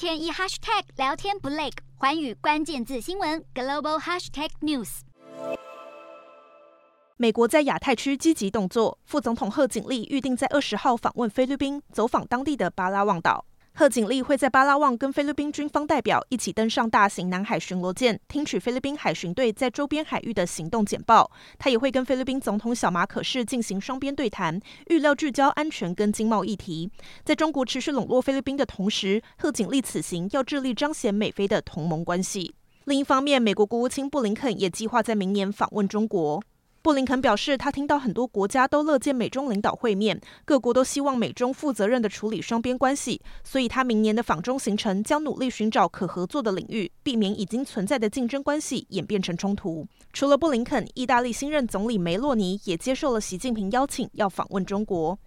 天一 hashtag 聊天不累，环宇关键字新闻 global hashtag news。美国在亚太区积极动作，副总统贺锦丽预定在二十号访问菲律宾，走访当地的巴拉望岛。贺锦丽会在巴拉望跟菲律宾军方代表一起登上大型南海巡逻舰，听取菲律宾海巡队在周边海域的行动简报。他也会跟菲律宾总统小马可仕进行双边对谈，预料聚焦安全跟经贸议题。在中国持续笼络菲律宾的同时，贺锦丽此行要致力彰显美菲的同盟关系。另一方面，美国国务卿布林肯也计划在明年访问中国。布林肯表示，他听到很多国家都乐见美中领导会面，各国都希望美中负责任地处理双边关系，所以他明年的访中行程将努力寻找可合作的领域，避免已经存在的竞争关系演变成冲突。除了布林肯，意大利新任总理梅洛尼也接受了习近平邀请，要访问中国。